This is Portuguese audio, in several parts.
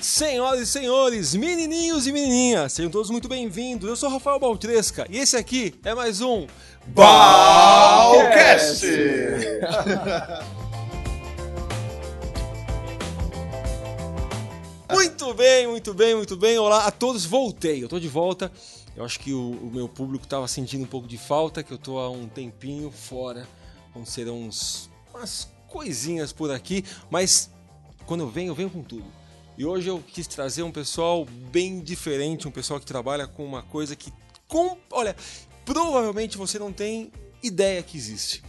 Senhoras e senhores, menininhos e menininhas, sejam todos muito bem-vindos. Eu sou Rafael Baltresca e esse aqui é mais um Balcast! Muito bem, muito bem, muito bem. Olá a todos, voltei, eu tô de volta. Eu acho que o, o meu público tava sentindo um pouco de falta, que eu tô há um tempinho fora. Vão ser uns, umas coisinhas por aqui, mas quando eu venho, eu venho com tudo. E hoje eu quis trazer um pessoal bem diferente, um pessoal que trabalha com uma coisa que, com, olha, provavelmente você não tem ideia que existe.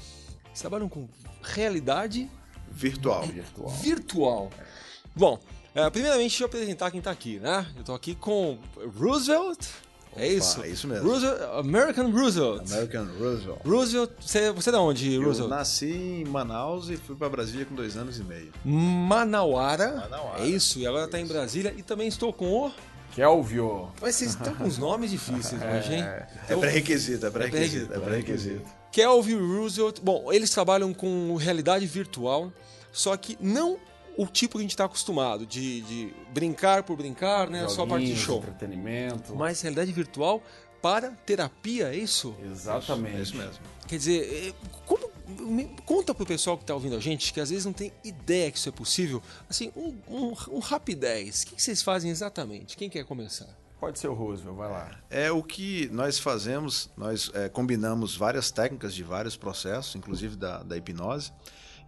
Eles trabalham com realidade Virtual. virtual. Bom, é, primeiramente deixa eu apresentar quem tá aqui, né? Eu tô aqui com Roosevelt. É isso? é isso mesmo. Roosevelt, American Roosevelt. American Roosevelt. Roosevelt, você, você é de onde, Eu Roosevelt? nasci em Manaus e fui pra Brasília com dois anos e meio. Manauara. Manauara. É isso, e agora tá em. Brasília. E também estou com o. Kelvio. Mas vocês estão com uns nomes difíceis hoje, hein? É Então, pré-requisito, é pré-requisito. pré-requisito, é pré-requisito. Kelvin Roosevelt. Bom, eles trabalham com realidade virtual, só que não o tipo que a gente está acostumado, de, de brincar por brincar, né? Só a parte de joguinhos, show. Entretenimento. Mas realidade virtual para terapia, é isso? Exatamente. É isso mesmo. Quer dizer, é, como, me- conta pro pessoal que tá ouvindo a gente, que às vezes não tem ideia que isso é possível, assim, um, um, um rapidez. O que, que vocês fazem exatamente? Quem quer começar? Pode ser o Roosevelt, vai lá. É o que nós fazemos, nós é, combinamos várias técnicas de vários processos, inclusive da, da hipnose,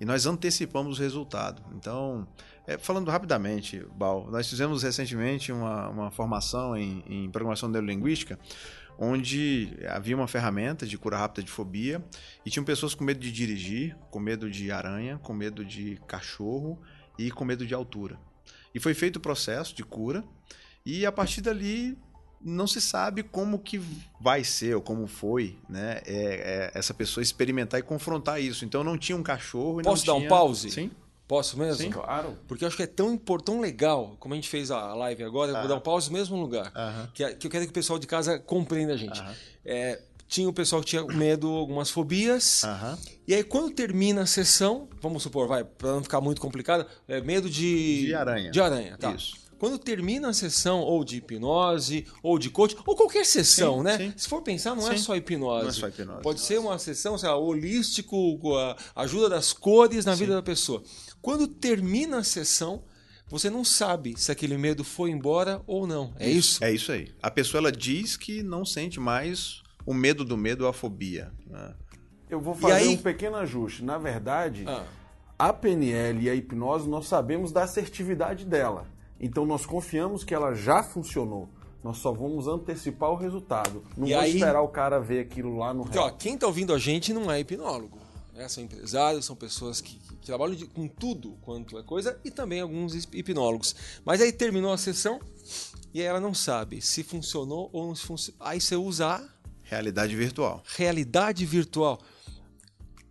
e nós antecipamos o resultado. Então, é, falando rapidamente, Bal, nós fizemos recentemente uma, uma formação em, em programação neurolinguística, onde havia uma ferramenta de cura rápida de fobia e tinham pessoas com medo de dirigir, com medo de aranha, com medo de cachorro e com medo de altura. E foi feito o processo de cura e a partir dali não se sabe como que vai ser ou como foi, né? É, é, essa pessoa experimentar e confrontar isso. Então não tinha um cachorro. e Posso não dar um tinha- pause? Sim. Posso mesmo? Claro. Porque eu acho que é tão importante, tão legal, como a gente fez a live agora, eu vou dar um pause no mesmo lugar. Que, é- que eu quero que o pessoal de casa compreenda a gente. É, tinha o pessoal que tinha medo, algumas fobias. E aí, quando termina a sessão, vamos supor, vai, para não ficar muito complicado, é medo de. De aranha. De aranha, tá. Isso. Quando termina a sessão, ou de hipnose, ou de coach, ou qualquer sessão, Sim, né? sim. Se for pensar, não é só hipnose. Não é só hipnose. Pode ser uma sessão, sei lá, holístico, com a ajuda das cores na vida da pessoa. Quando termina a sessão, você não sabe se aquele medo foi embora ou não. É isso? É isso aí. A pessoa ela diz que não sente mais o medo do medo ou a fobia. né? Eu vou fazer aí? um pequeno ajuste. Na verdade, Ah. a PNL e a hipnose, nós sabemos da assertividade dela. Então nós confiamos que ela já funcionou. Nós só vamos antecipar o resultado. Não E vou aí- esperar o cara ver aquilo lá no Porque, ó, real. quem tá ouvindo a gente não é hipnólogo. né? São empresários, são pessoas que, que- que trabalham de- com tudo quanto é coisa e também alguns hip- hipnólogos. Mas aí terminou a sessão e aí ela não sabe se funcionou ou não funcionou. Aí você usa a Realidade virtual. realidade virtual.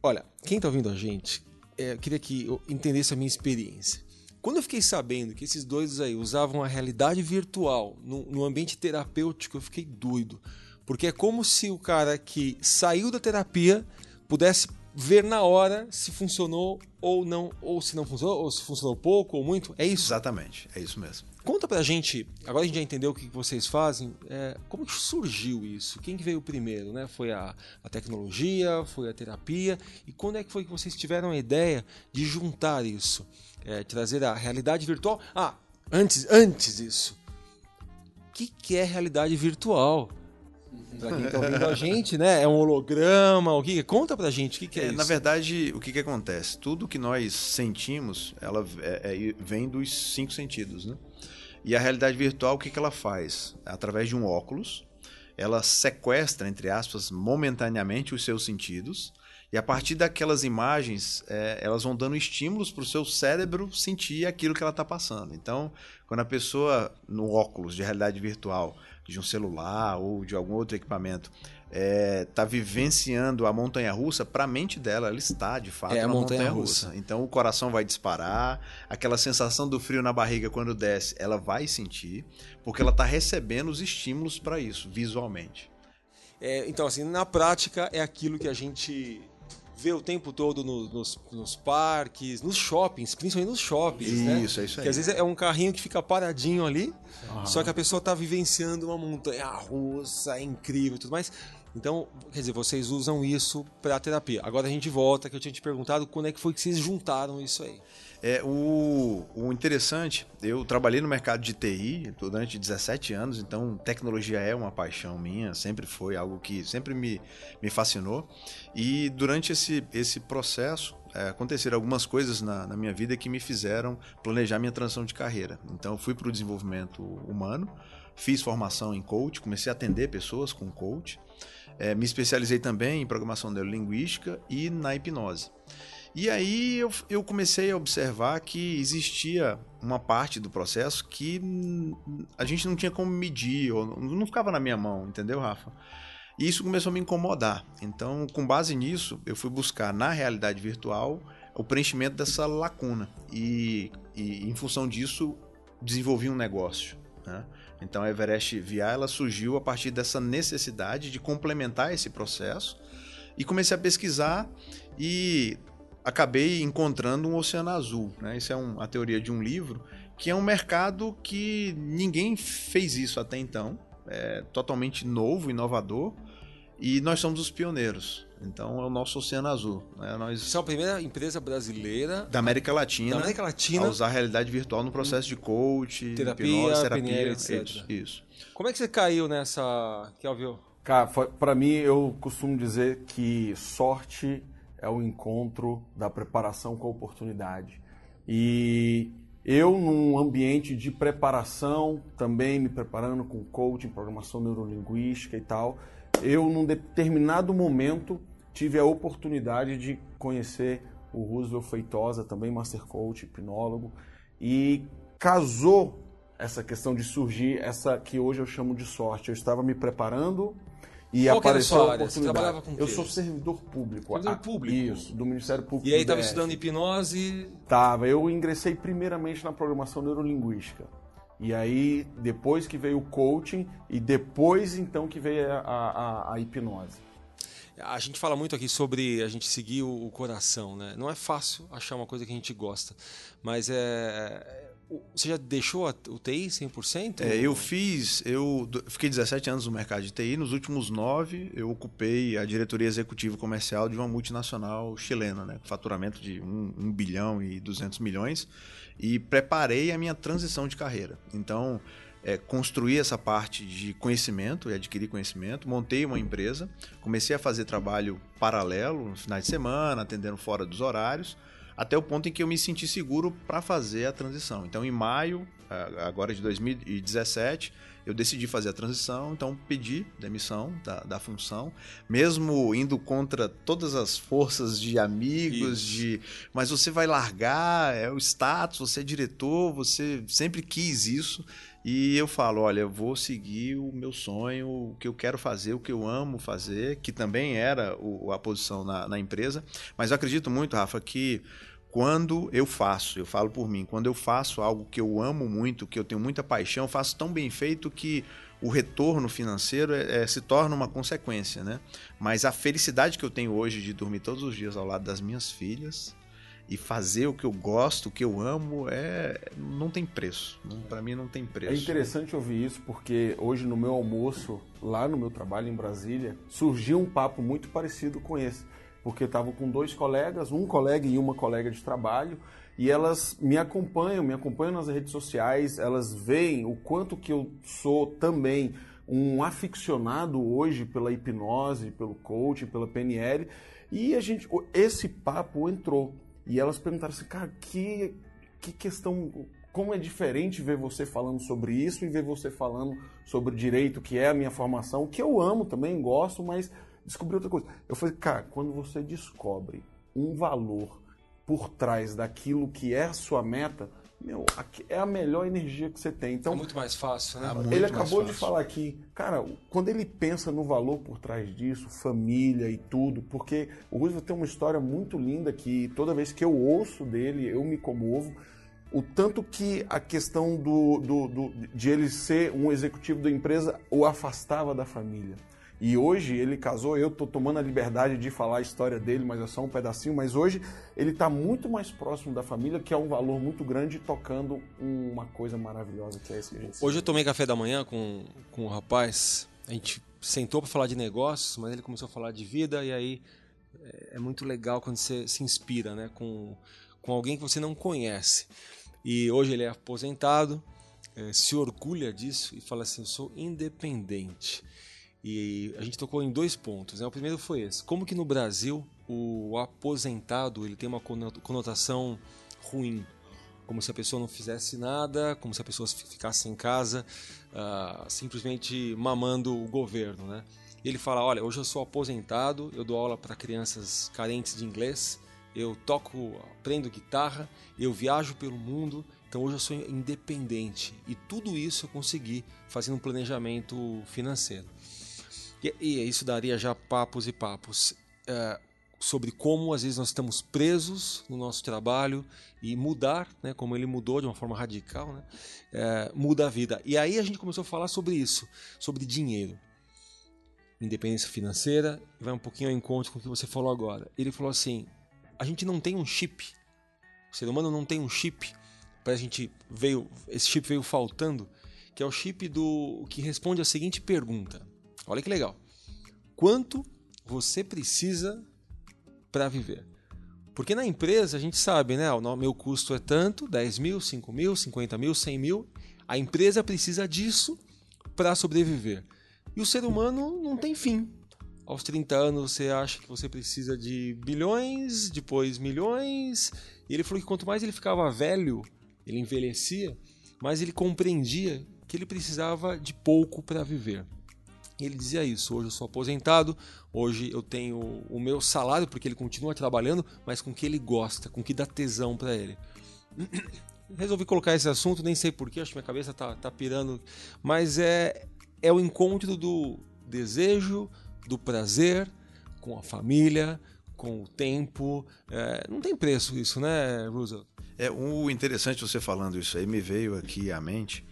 Olha, quem tá ouvindo a gente, é, eu queria que eu entendesse a minha experiência. Quando eu fiquei sabendo que esses dois aí usavam a realidade virtual no, no ambiente terapêutico, eu fiquei doido. Porque é como se o cara que saiu da terapia pudesse ver na hora se funcionou ou não, ou se não funcionou, ou se funcionou pouco ou muito. É isso. Exatamente. É isso mesmo. Conta pra gente, agora a gente já entendeu o que vocês fazem, é, como que surgiu isso? Quem que veio primeiro, né? Foi a, a tecnologia, foi a terapia, e quando é que foi que vocês tiveram a ideia de juntar isso? É, trazer a realidade virtual? Ah, antes, antes disso, o que, que é realidade virtual? Pra quem tá ouvindo a gente, né? É um holograma, o que é? Conta pra gente, o que, que é, É, isso? na verdade, o que, que acontece? Tudo que nós sentimos, ela é- é- vem dos cinco sentidos, né? E a realidade virtual, o que, que ela faz? Através de um óculos, ela sequestra, entre aspas, momentaneamente os seus sentidos, e a partir daquelas imagens, é, elas vão dando estímulos para o seu cérebro sentir aquilo que ela está passando. Então, quando a pessoa, no óculos de realidade virtual, de um celular ou de algum outro equipamento, está vivenciando a montanha russa, para a mente dela, ela está de fato É a na montanha-russa. montanha russa. Então o coração vai disparar, aquela sensação do frio na barriga quando desce, ela vai sentir, porque ela está recebendo os estímulos para isso, visualmente. É, então, assim, na prática é aquilo que a gente vê o tempo todo no, nos, nos, parques, nos shoppings, principalmente nos shoppings, né? Isso, é isso aí. Que às vezes é um carrinho que fica paradinho ali, só que a pessoa está vivenciando uma montanha russa, é incrível e tudo mais. Então, quer dizer, vocês usam isso para terapia. Agora a gente volta, que eu tinha te perguntado quando é que foi que vocês juntaram isso aí. É, o, o interessante, eu trabalhei no mercado de TI durante 17 anos, então tecnologia é uma paixão minha, sempre foi algo que sempre me, me fascinou. E durante esse, esse processo, é, aconteceram algumas coisas na, na, minha vida que me fizeram planejar minha transição de carreira. Então, fui para o desenvolvimento humano, fiz formação em coach, comecei a atender pessoas com coach, é, me especializei também em programação neurolinguística e na hipnose. E aí eu, eu comecei a observar que existia uma parte do processo que a gente não tinha como medir, ou não ficava na minha mão, entendeu, Rafa? E isso começou a me incomodar. Então, com base nisso, eu fui buscar na realidade virtual o preenchimento dessa lacuna. E, e em função disso, desenvolvi um negócio. Né? Então, a Everest VR ela surgiu a partir dessa necessidade de complementar esse processo. E comecei a pesquisar e acabei encontrando um oceano azul. Né? Isso é um, a teoria de um livro, que é um mercado que ninguém fez isso até então. É totalmente novo, inovador. E nós somos os pioneiros. Então é o nosso Oceano Azul. Né? Nós Você é a primeira empresa brasileira da América Latina, da América Latina a usar a realidade virtual no processo de coach, terapia, hipnose, terapia, PNL, etc. Isso, isso. Como é que você caiu nessa, Kelvin? Cara, para mim eu costumo dizer que sorte é o encontro da preparação com a oportunidade. E eu, num ambiente de preparação, também me preparando com coaching, programação neurolinguística e tal, eu, num determinado momento, tive a oportunidade de conhecer o Roosevelt Feitosa, também Master Coach, hipnólogo, e casou essa questão de surgir essa que hoje eu chamo de sorte. Eu estava me preparando e Qual apareceu a oportunidade. Você trabalhava com eu sou servidor público. Servidor público? Isso, do Ministério Público. E aí estava estudando hipnose? Tava. Eu ingressei primeiramente na programação neurolinguística. E aí, depois que veio o coaching, e depois então que veio a, a, a hipnose. A gente fala muito aqui sobre a gente seguir o, o coração, né? Não é fácil achar uma coisa que a gente gosta, mas é, você já deixou a TI 100%? É, eu fiz, eu fiquei 17 anos no mercado de TI. Nos últimos nove, eu ocupei a diretoria executiva comercial de uma multinacional chilena, né, com faturamento de 1, 1 bilhão e 200 milhões, e preparei a minha transição de carreira. Então, é, construí essa parte de conhecimento e adquirir conhecimento, montei uma empresa, comecei a fazer trabalho paralelo nos finais de semana, atendendo fora dos horários até o ponto em que eu me senti seguro para fazer a transição. Então, em maio, agora de 2017, eu decidi fazer a transição, então pedi demissão da, da função, mesmo indo contra todas as forças de amigos, Isso. de mas você vai largar, é o status, você é diretor, você sempre quis isso. E eu falo, olha, eu vou seguir o meu sonho, o que eu quero fazer, o que eu amo fazer, que também era o, a posição na, na empresa. Mas eu acredito muito, Rafa, que quando eu faço, eu falo por mim, quando eu faço algo que eu amo muito, que eu tenho muita paixão, faço tão bem feito que o retorno financeiro é, é, se torna uma consequência, né? Mas a felicidade que eu tenho hoje de dormir todos os dias ao lado das minhas filhas, e fazer o que eu gosto, o que eu amo, é não tem preço. Para mim não tem preço. É interessante ouvir isso porque hoje no meu almoço, lá no meu trabalho em Brasília, surgiu um papo muito parecido com esse. Porque eu estava com dois colegas, um colega e uma colega de trabalho, e elas me acompanham, me acompanham nas redes sociais, elas veem o quanto que eu sou também um aficionado hoje pela hipnose, pelo coaching, pela PNL, e a gente, esse papo entrou. E elas perguntaram assim, cara, que, que questão. Como é diferente ver você falando sobre isso e ver você falando sobre direito, que é a minha formação, que eu amo também, gosto, mas descobri outra coisa. Eu falei, cara, quando você descobre um valor por trás daquilo que é a sua meta, meu, é a melhor energia que você tem. Então, é muito mais fácil, né? É ele acabou de falar aqui, cara, quando ele pensa no valor por trás disso, família e tudo, porque o Roosevelt tem uma história muito linda que toda vez que eu ouço dele, eu me comovo. O tanto que a questão do, do, do de ele ser um executivo da empresa o afastava da família. E hoje ele casou, eu estou tomando a liberdade de falar a história dele, mas é só um pedacinho. Mas hoje ele está muito mais próximo da família, que é um valor muito grande, tocando uma coisa maravilhosa que é esse que a gente Hoje eu tomei café da manhã com, com um rapaz, a gente sentou para falar de negócios, mas ele começou a falar de vida, e aí é, é muito legal quando você se inspira né, com, com alguém que você não conhece. E hoje ele é aposentado, é, se orgulha disso e fala assim: eu sou independente. E a gente tocou em dois pontos. Né? O primeiro foi esse: como que no Brasil o aposentado ele tem uma conotação ruim, como se a pessoa não fizesse nada, como se a pessoa ficasse em casa uh, simplesmente mamando o governo, né? Ele fala: olha, hoje eu sou aposentado, eu dou aula para crianças carentes de inglês, eu toco, aprendo guitarra, eu viajo pelo mundo, então hoje eu sou independente e tudo isso eu consegui fazendo um planejamento financeiro. E, e isso daria já papos e papos é, sobre como às vezes nós estamos presos no nosso trabalho e mudar, né, como ele mudou de uma forma radical, né, é, muda a vida. E aí a gente começou a falar sobre isso, sobre dinheiro. Independência financeira, vai um pouquinho ao encontro com o que você falou agora. Ele falou assim: a gente não tem um chip, o ser humano não tem um chip, para a gente veio, esse chip veio faltando, que é o chip do que responde a seguinte pergunta: Olha que legal. Quanto você precisa para viver? Porque na empresa a gente sabe, né? O meu custo é tanto, 10 mil, 5 mil, 50 mil, 100 mil. A empresa precisa disso para sobreviver. E o ser humano não tem fim. Aos 30 anos você acha que você precisa de bilhões, depois milhões. E ele falou que quanto mais ele ficava velho, ele envelhecia, mais ele compreendia que ele precisava de pouco para viver. Ele dizia isso: hoje eu sou aposentado, hoje eu tenho o meu salário, porque ele continua trabalhando, mas com que ele gosta, com que dá tesão para ele. Resolvi colocar esse assunto, nem sei porquê, acho que minha cabeça tá, tá pirando, mas é, é o encontro do desejo, do prazer com a família, com o tempo. É, não tem preço isso, né, Roosevelt? É, o interessante você falando isso aí me veio aqui à mente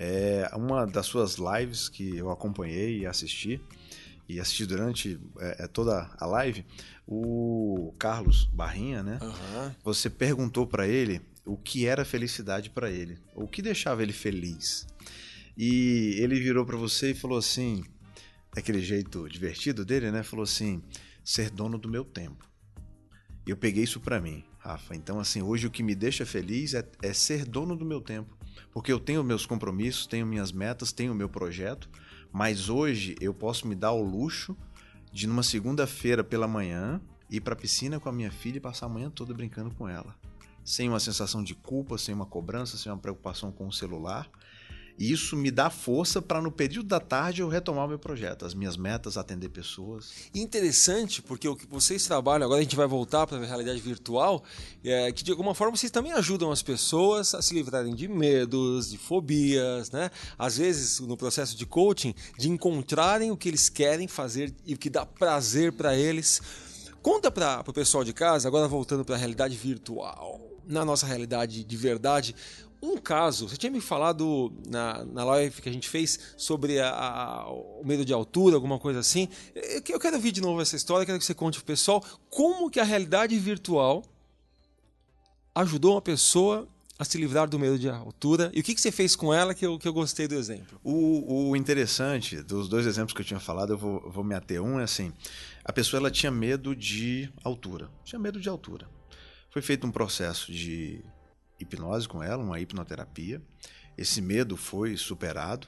é uma das suas lives que eu acompanhei e assisti, e assisti durante é, é toda a live, o Carlos Barrinha, né? Uhum. Você perguntou para ele o que era felicidade para ele, o que deixava ele feliz. E ele virou para você e falou assim, daquele jeito divertido dele, né? Falou assim: ser dono do meu tempo. E eu peguei isso para mim, Rafa. Então, assim, hoje o que me deixa feliz é, é ser dono do meu tempo porque eu tenho meus compromissos, tenho minhas metas, tenho meu projeto, mas hoje eu posso me dar o luxo de numa segunda-feira pela manhã ir para a piscina com a minha filha e passar a manhã toda brincando com ela, sem uma sensação de culpa, sem uma cobrança, sem uma preocupação com o celular. E isso me dá força para no período da tarde eu retomar o meu projeto, as minhas metas, atender pessoas. Interessante, porque o que vocês trabalham, agora a gente vai voltar para a realidade virtual, é que de alguma forma vocês também ajudam as pessoas a se livrarem de medos, de fobias, né? Às vezes, no processo de coaching, de encontrarem o que eles querem fazer e o que dá prazer para eles. Conta para o pessoal de casa, agora voltando para a realidade virtual, na nossa realidade de verdade, um caso, você tinha me falado na, na live que a gente fez sobre a, a, o medo de altura, alguma coisa assim. Eu, eu quero ouvir de novo essa história, quero que você conte pro pessoal como que a realidade virtual ajudou uma pessoa a se livrar do medo de altura e o que, que você fez com ela que eu, que eu gostei do exemplo. O, o interessante dos dois exemplos que eu tinha falado, eu vou, vou me ater. Um é assim, a pessoa ela tinha medo de altura, tinha medo de altura. Foi feito um processo de hipnose com ela, uma hipnoterapia. Esse medo foi superado.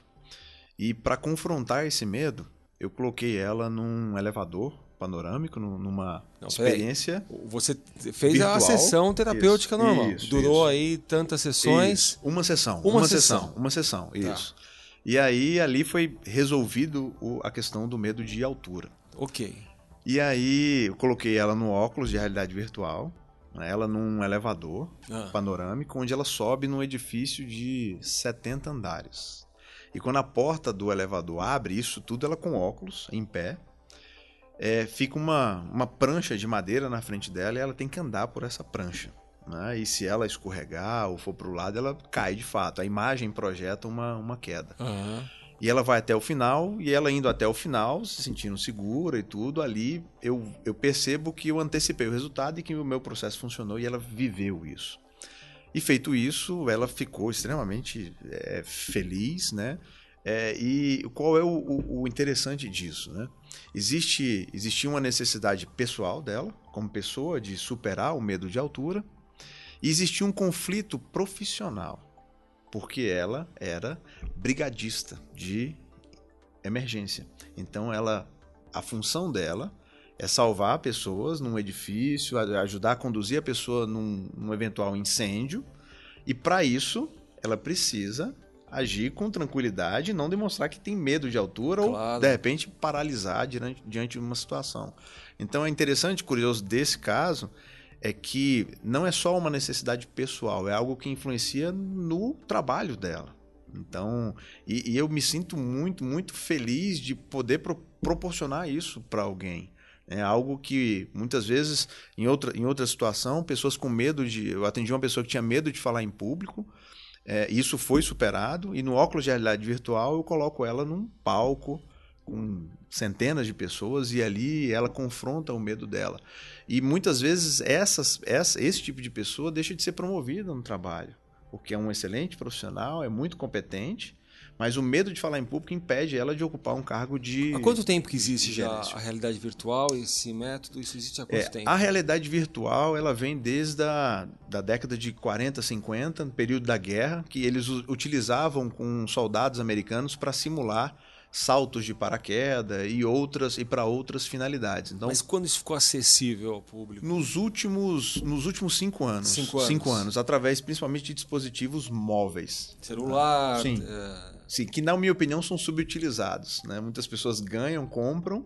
E para confrontar esse medo, eu coloquei ela num elevador panorâmico, numa Não, experiência. Você fez virtual. a sessão terapêutica isso, normal. Isso, Durou isso. aí tantas sessões. Uma sessão. Uma, uma sessão. sessão. Uma sessão, tá. isso. Tá. E aí ali foi resolvido a questão do medo de altura. Ok. E aí eu coloquei ela no óculos de realidade virtual ela num elevador ah. panorâmico, onde ela sobe num edifício de 70 andares. E quando a porta do elevador abre, isso tudo ela com óculos, em pé, é, fica uma, uma prancha de madeira na frente dela e ela tem que andar por essa prancha. Né? E se ela escorregar ou for para o lado, ela cai de fato. A imagem projeta uma, uma queda. Uhum. E ela vai até o final, e ela indo até o final, se sentindo segura e tudo, ali eu, eu percebo que eu antecipei o resultado e que o meu processo funcionou e ela viveu isso. E feito isso, ela ficou extremamente é, feliz, né? É, e qual é o, o, o, interessante disso, né? Existe, existia uma necessidade pessoal dela, como pessoa, de superar o medo de altura, e existia um conflito profissional porque ela era brigadista de emergência. Então ela a função dela é salvar pessoas num edifício, ajudar a conduzir a pessoa num, num eventual incêndio, e para isso ela precisa agir com tranquilidade, não demonstrar que tem medo de altura claro. ou de repente paralisar diante, diante de uma situação. Então é interessante, curioso desse caso, é que não é só uma necessidade pessoal, é algo que influencia no trabalho dela. Então, e, e eu me sinto muito, muito feliz de poder pro, proporcionar isso para alguém. É algo que muitas vezes, em outra, em outra situação, pessoas com medo de. Eu atendi uma pessoa que tinha medo de falar em público, é, isso foi superado, e no óculos de realidade virtual eu coloco ela num palco com centenas de pessoas e ali ela confronta o medo dela. E muitas vezes essas, essa, esse tipo de pessoa deixa de ser promovida no trabalho, porque é um excelente profissional, é muito competente, mas o medo de falar em público impede ela de ocupar um cargo de. Há quanto tempo que existe já a realidade virtual, esse método? Isso existe há quanto é, tempo? A realidade virtual ela vem desde a da década de 40, 50, no período da guerra, que eles utilizavam com soldados americanos para simular saltos de paraquedas e outras e para outras finalidades. Então, Mas quando isso ficou acessível ao público? Nos últimos, nos últimos cinco anos. Cinco anos. Cinco anos, através principalmente de dispositivos móveis. Celular. Sim. É... Sim, que na minha opinião são subutilizados. Né? Muitas pessoas ganham, compram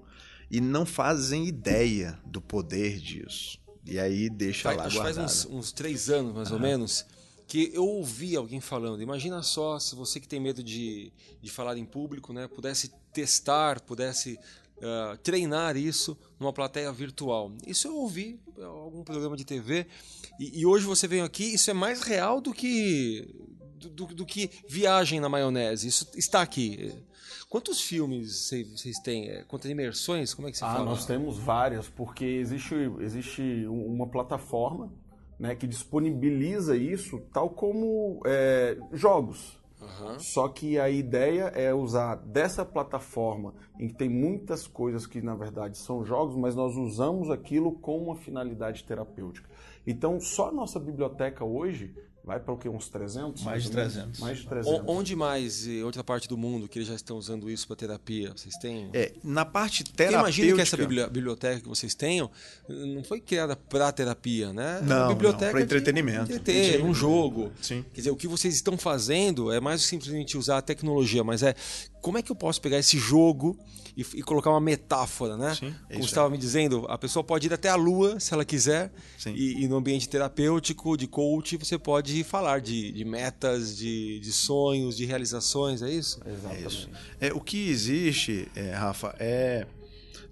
e não fazem ideia do poder disso. E aí deixa lá acho guardado. Faz uns, uns três anos, mais ou menos, que eu ouvi alguém falando. Imagina só se você que tem medo de, de falar em público, né, pudesse testar, pudesse uh, treinar isso numa plateia virtual. Isso eu ouvi em algum programa de TV e, e, hoje você vem aqui, isso é mais real do que do, do, do, que viagem na maionese. Isso está aqui. Quantos filmes vocês têm? É, quantas imersões? Como é que você ah, fala? Nós temos várias, porque existe, existe uma plataforma né, que disponibiliza isso, tal como é, jogos. Uhum. Só que a ideia é usar dessa plataforma, em que tem muitas coisas que na verdade são jogos, mas nós usamos aquilo com uma finalidade terapêutica. Então, só a nossa biblioteca hoje Vai para o que? Uns 300? Mais de 300. Mais de 300. Onde mais, em outra parte do mundo, que eles já estão usando isso para terapia? Vocês têm? É, na parte terapêutica... imagina que essa biblioteca que vocês tenham não foi criada para terapia, né? É não, biblioteca para entretenimento. Entreter, um jogo. Sim. Quer dizer, o que vocês estão fazendo é mais simplesmente usar a tecnologia, mas é como é que eu posso pegar esse jogo e, e colocar uma metáfora, né? Sim, Como você estava me dizendo, a pessoa pode ir até a lua, se ela quiser, e, e, no ambiente terapêutico, de coach, você pode falar de, de metas, de, de, sonhos, de realizações, é isso? Exatamente. É, isso. é o que existe, é, Rafa, é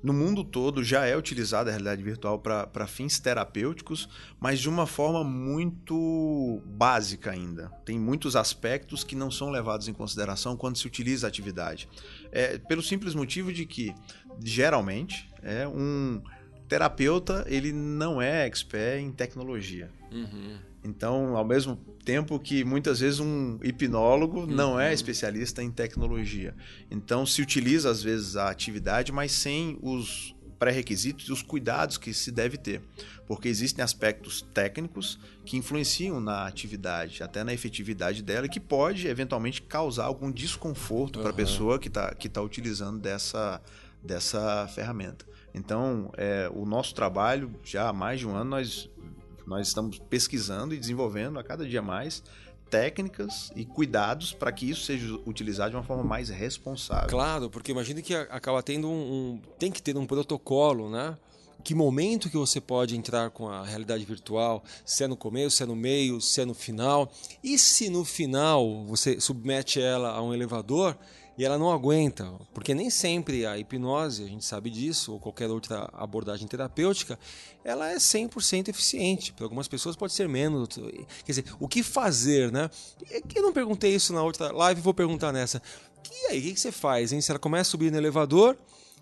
no mundo todo já é utilizada a realidade virtual para fins terapêuticos, mas de uma forma muito básica ainda. Tem muitos aspectos que não são levados em consideração quando se utiliza a atividade. É, pelo simples motivo de que, geralmente, é um terapeuta ele não é expert em tecnologia. Uhum. Então, ao mesmo tempo que muitas vezes um hipnólogo uhum. não é especialista em tecnologia. Então, se utiliza às vezes a atividade, mas sem os pré-requisitos e os cuidados que se deve ter. Porque existem aspectos técnicos que influenciam na atividade, até na efetividade dela, e que pode eventualmente causar algum desconforto uhum. para a pessoa que está que tá utilizando dessa, dessa ferramenta. Então, é, o nosso trabalho, já há mais de um ano, nós nós estamos pesquisando e desenvolvendo a cada dia mais técnicas e cuidados para que isso seja utilizado de uma forma mais responsável. Claro, porque imagine que acaba tendo um, um, tem que ter um protocolo, né? Que momento que você pode entrar com a realidade virtual, se é no começo, se é no meio, se é no final. E se no final você submete ela a um elevador, e ela não aguenta, porque nem sempre a hipnose, a gente sabe disso, ou qualquer outra abordagem terapêutica, ela é 100% eficiente. Para algumas pessoas pode ser menos. Quer dizer, o que fazer, né? Eu não perguntei isso na outra live, vou perguntar nessa. E aí, o que, que você faz, hein? Se ela começa a subir no elevador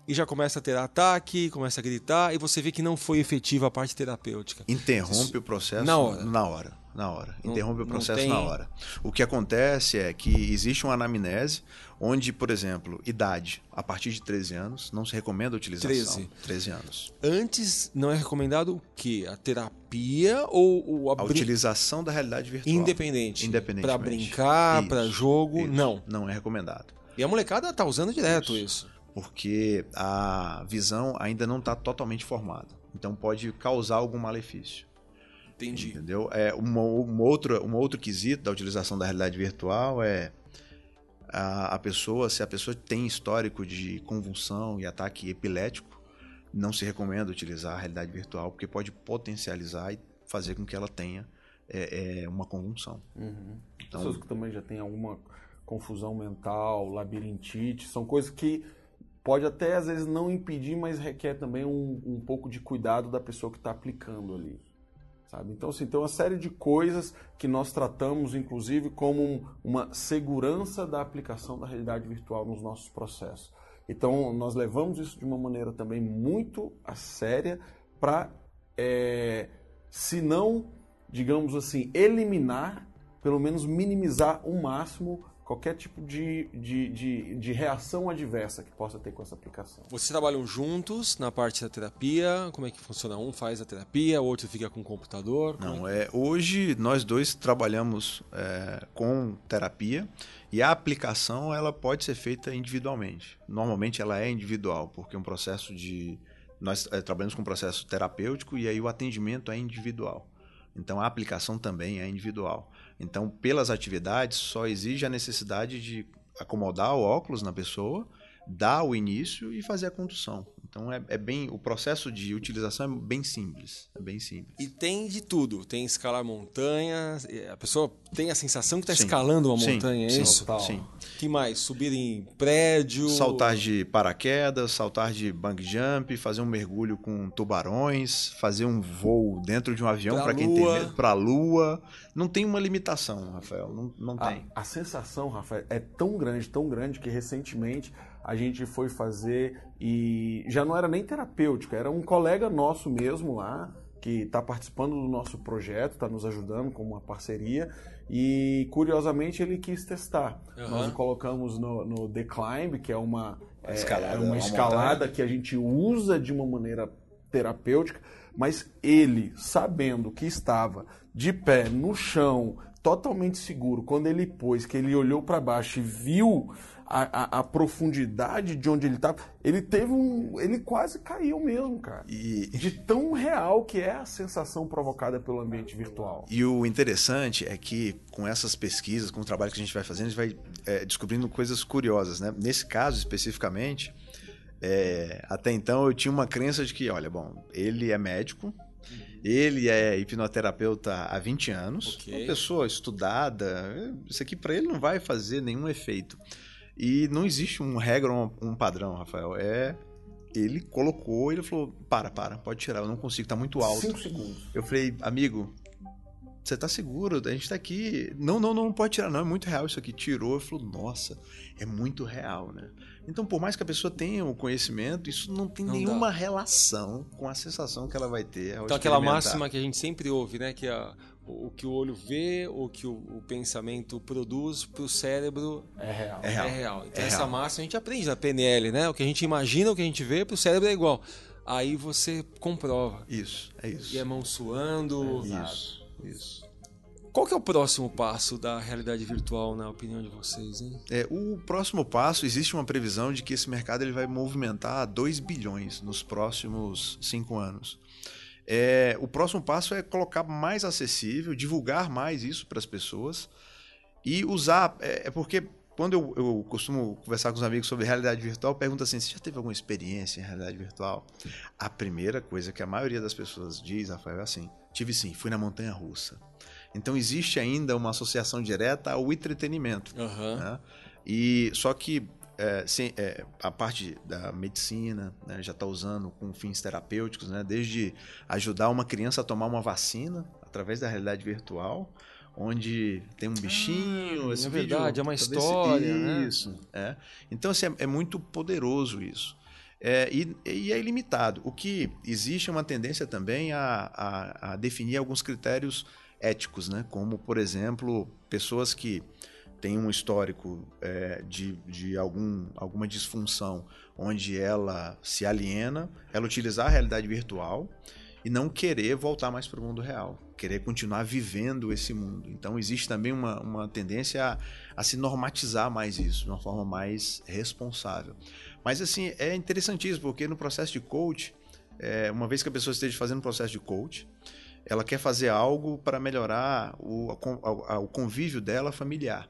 e já começa a ter ataque, começa a gritar, e você vê que não foi efetiva a parte terapêutica. Interrompe Isso- o processo Na hora. Na hora. Na hora. Não- Interrompe o não processo tem- na hora. O que acontece é que existe uma anamnese onde, por exemplo, idade, a partir de 13 anos, não se recomenda a utilização. 13. 13 anos. Antes, não é recomendado o quê? A terapia ou o A a brin- utilização da realidade virtual. independente? Independentemente. Pra brincar, Isso, pra jogo, isso. não. Não é recomendado. E a molecada tá usando direto isso. Porque a visão ainda não está totalmente formada. Então pode causar algum malefício. Entendi. Entendeu? É, uma, uma outra, um outro quesito da utilização da realidade virtual é a, a pessoa, se a pessoa tem histórico de convulsão e ataque epilético, não se recomenda utilizar a realidade virtual, porque pode potencializar e fazer com que ela tenha é, é, uma convulsão. Uhum. Então- Pessoas que também já têm alguma confusão mental, labirintite, são coisas que pode até às vezes não impedir, mas requer também um, um pouco de cuidado da pessoa que está aplicando ali. Sabe? Então, assim, tem uma série de coisas que nós tratamos, inclusive, como um- uma segurança da aplicação da realidade virtual nos nossos processos. Então, nós levamos isso de uma maneira também muito a séria para, se não, digamos assim, eliminar, pelo menos minimizar o máximo qualquer tipo de, de, de, de reação adversa que possa ter com essa aplicação. Vocês trabalham juntos na parte da terapia? Como é que funciona? Um faz a terapia, o outro fica com o computador? Como Não, é é, hoje nós dois trabalhamos é, com terapia e a aplicação ela pode ser feita individualmente. Normalmente ela é individual, porque é um processo de. Nós é, trabalhamos com um processo terapêutico e aí o atendimento é individual. Então a aplicação também é individual. Então, pelas atividades, só exige a necessidade de acomodar o óculos na pessoa, dar o início e fazer a condução. Então é, é bem. O processo de utilização é bem simples. É bem simples. E tem de tudo. Tem escalar montanhas. e A pessoa tem a sensação que está escalando uma Sim, montanha, é sim, isso? Total. Sim. que mais? Subir em prédio. Saltar de paraquedas, saltar de bang jump, fazer um mergulho com tubarões, fazer um voo dentro de um avião para quem tem lua. medo, pra lua. Não tem uma limitação, Rafael. Não, não A, tem. a sensação, Rafael, é tão grande, tão grande que recentemente a gente foi fazer e já não era nem terapêutico, era um colega nosso mesmo lá que está participando do nosso projeto, está nos ajudando com uma parceria e curiosamente ele quis testar. Aham. Nós o colocamos no, no The Climb, que é uma, é, escalada, é uma uma escalada que a gente usa de uma maneira terapêutica, mas ele, sabendo que estava de pé no chão, totalmente seguro, quando ele pôs, que ele olhou para baixo e viu a, a- a profundidade de onde ele estava, ele teve um. Ele quase caiu mesmo, cara. E, De tão real que é a sensação provocada pelo ambiente virtual. e o interessante é que com essas pesquisas, com o trabalho que a gente vai fazendo, a gente vai é, descobrindo coisas curiosas. Né? Nesse caso especificamente, é, até então eu tinha uma crença de que, olha, bom, ele é médico, ele é hipnoterapeuta há 20 anos, Ok. uma pessoa estudada, isso aqui para ele não vai fazer nenhum efeito. E não existe um regra, um, um padrão, Rafael. É ele colocou, ele falou: "Para, para, pode tirar, eu não consigo, tá muito alto". Cinco segundos. Eu falei: "Amigo, você tá seguro? A gente tá aqui. Não, não, não, não pode tirar, não. É muito real isso aqui. Tirou. Eu falou, nossa, é muito real, né? Então, por mais que a pessoa tenha o conhecimento, isso não tem Não nenhuma relação com a sensação que ela vai ter. Ao Então aquela máxima que a gente sempre ouve, né? Que a- o, que o olho vê, o que o, o pensamento produz para o cérebro É real. É real. é real. Então É essa real. máxima a gente aprende na PNL, né? O que a gente imagina, o que a gente vê, para o cérebro é igual. Aí você comprova. Isso, é isso. E a mão suando. Isso, isso. Qual que é o próximo passo da realidade virtual, na opinião de vocês, hein? É, o próximo passo, existe uma previsão de que esse mercado ele vai movimentar 2 bilhões nos próximos 5 anos. É, o próximo passo é colocar mais acessível, divulgar mais isso para as pessoas e usar. É, é porque quando eu, eu costumo conversar com os amigos sobre realidade virtual, pergunto assim: você já teve alguma experiência em realidade virtual? A primeira coisa que a maioria das pessoas diz, Rafael, é assim: tive sim, fui na montanha russa. Então existe ainda uma associação direta ao entretenimento. Aham. né? E só que é, sim, é, a parte da medicina né, já está usando com fins terapêuticos, né, desde ajudar uma criança a tomar uma vacina através da realidade virtual, onde tem um bichinho. Ah, esse é vídeo, verdade, é uma história, né? Isso. É. Então, assim, é, é muito poderoso isso. É, e, e é ilimitado. O que existe é uma tendência também a, a, a definir alguns critérios éticos, né? como, por exemplo, pessoas que têm um histórico é, de, de algum, alguma disfunção onde ela se aliena, ela utilizar a realidade virtual e não querer voltar mais para o mundo real, querer continuar vivendo esse mundo. Então existe também uma, uma tendência a, a se normatizar mais isso, de uma forma mais responsável. Mas assim, é interessantíssimo, porque no processo de coach, é, uma vez que a pessoa esteja fazendo um processo de coach, ela quer fazer algo para melhorar o, a- a- o convívio dela familiar.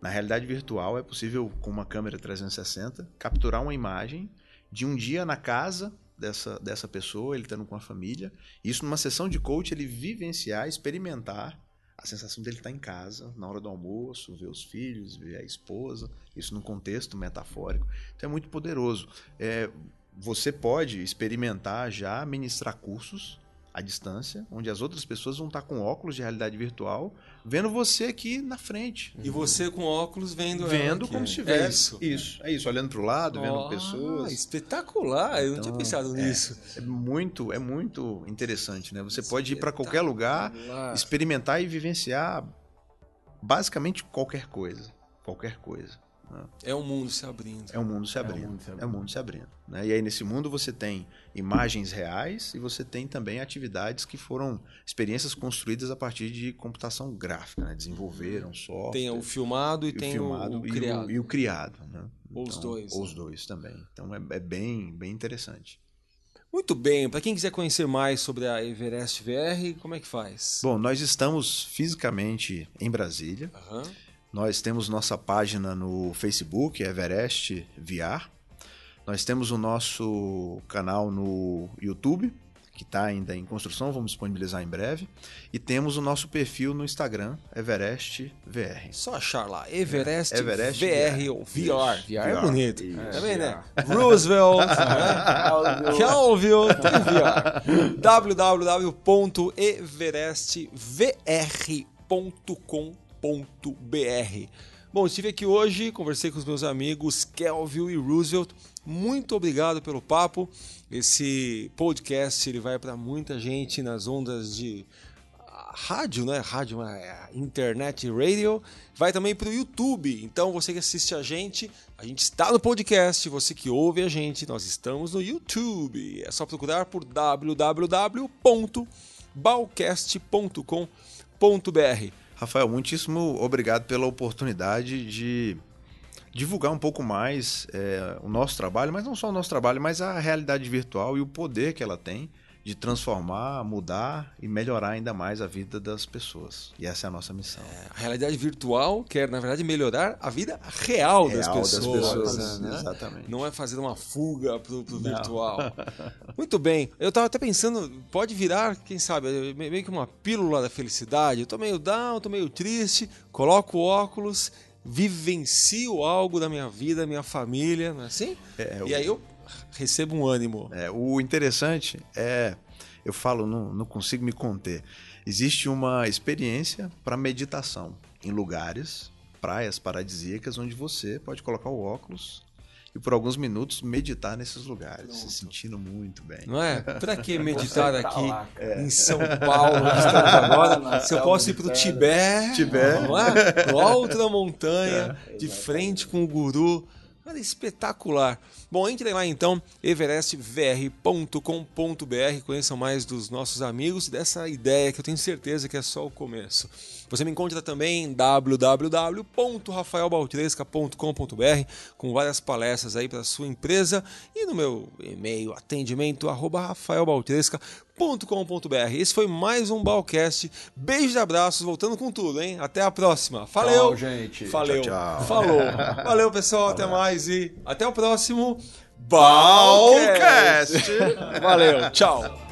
Na realidade virtual é possível, com uma câmera 360, capturar uma imagem de um dia na casa dessa, dessa pessoa, ele estando com a família. Isso numa sessão de coach, ele vivenciar, experimentar a sensação dele estar em casa, na hora do almoço, ver os filhos, ver a esposa, isso num contexto metafórico. Então é muito poderoso. É, você pode experimentar já ministrar cursos à distância, onde as outras pessoas vão estar com óculos de realidade virtual, vendo você aqui na frente. E você com óculos vendo Vendo como se tivesse. É isso. Isso, é isso. Olhando para o lado, vendo Ah, pessoas. Espetacular, eu não tinha Então, pensado é, nisso. É muito, é muito interessante, né? Você pode ir para qualquer lugar, experimentar e vivenciar basicamente qualquer coisa. Qualquer coisa. É o mundo se abrindo. É um mundo se um abrindo. mundo se É um mundo se abrindo. né? E aí, nesse mundo, você tem imagens reais e você tem também atividades que foram experiências construídas a partir de computação gráfica, né? Desenvolveram software. Tem o filmado e, e o tem filmado o, e criado. e o criado. Né? Ou os dois, Ou os dois também. Então, é, é bem, bem interessante. Muito bem, para quem quiser conhecer mais sobre a Everest VR, como é que faz? Bom, nós estamos fisicamente em Brasília. Aham. Nós temos nossa página no Facebook, Everest VR. Nós temos o nosso canal no YouTube, que está ainda em construção, vamos disponibilizar em breve. E temos o nosso perfil no Instagram, Everest VR. Só achar lá, Everest, Everest VR ou VR. VR é VR. bonito. Também, né? Roosevelt, né? Tem VR. Bom, estive aqui hoje, conversei com os meus amigos Kelvin e Roosevelt. Muito obrigado pelo papo. Esse podcast ele vai para muita gente nas ondas de ah, rádio, né? Rádio, é, internet, radio. Vai também para o YouTube. Então você que assiste a gente, a gente está no podcast. Você que ouve a gente, nós estamos no YouTube. É só procurar por www.balcast.com.br. Rafael, muitíssimo obrigado pela oportunidade de divulgar um pouco mais é, o nosso trabalho, mas não só o nosso trabalho, mas a realidade virtual e o poder que ela tem de transformar, mudar e melhorar ainda mais a vida das pessoas. E essa é a nossa missão. A realidade virtual quer, na verdade, melhorar a vida real, das, Real das pessoas, pessoas, né? exatamente. Não é fazer uma fuga pro, pro virtual. Muito bem. Eu tava até pensando, pode virar, quem sabe, meio que uma pílula da felicidade. Eu tô meio down, tô meio triste, coloco o óculos, vivencio algo da minha vida, da minha família, não é assim? É, e aí eu recebo um ânimo. É, o interessante é, eu falo, não, não consigo me conter. Existe uma experiência para meditação em lugares, praias paradisíacas, onde você pode colocar o óculos e por alguns minutos meditar nesses lugares, se sentindo muito bem. Não é? Pra que meditar tá aqui lá, em São Paulo, onde estamos agora? Se eu selva posso ir pro pedra. Tibete, Tibete. não é? Da montanha, de frente com o guru. Olha, espetacular. Bom, entrem lá então, everestvr.com.br, conheçam mais dos nossos amigos, dessa ideia que eu tenho certeza que é só o começo. Você me encontra também em www.rafaelbaltresca.com.br com várias palestras aí para sua empresa e no meu e-mail atendimento rafaelbaltresca.com.br. Esse foi mais um Balcast. Beijos e abraços, voltando com tudo, hein? Até a próxima. Valeu! Tchau, gente. Valeu. Tchau, tchau. Falou. Valeu, pessoal. Até mais e até o próximo Balcast! Valeu. Tchau.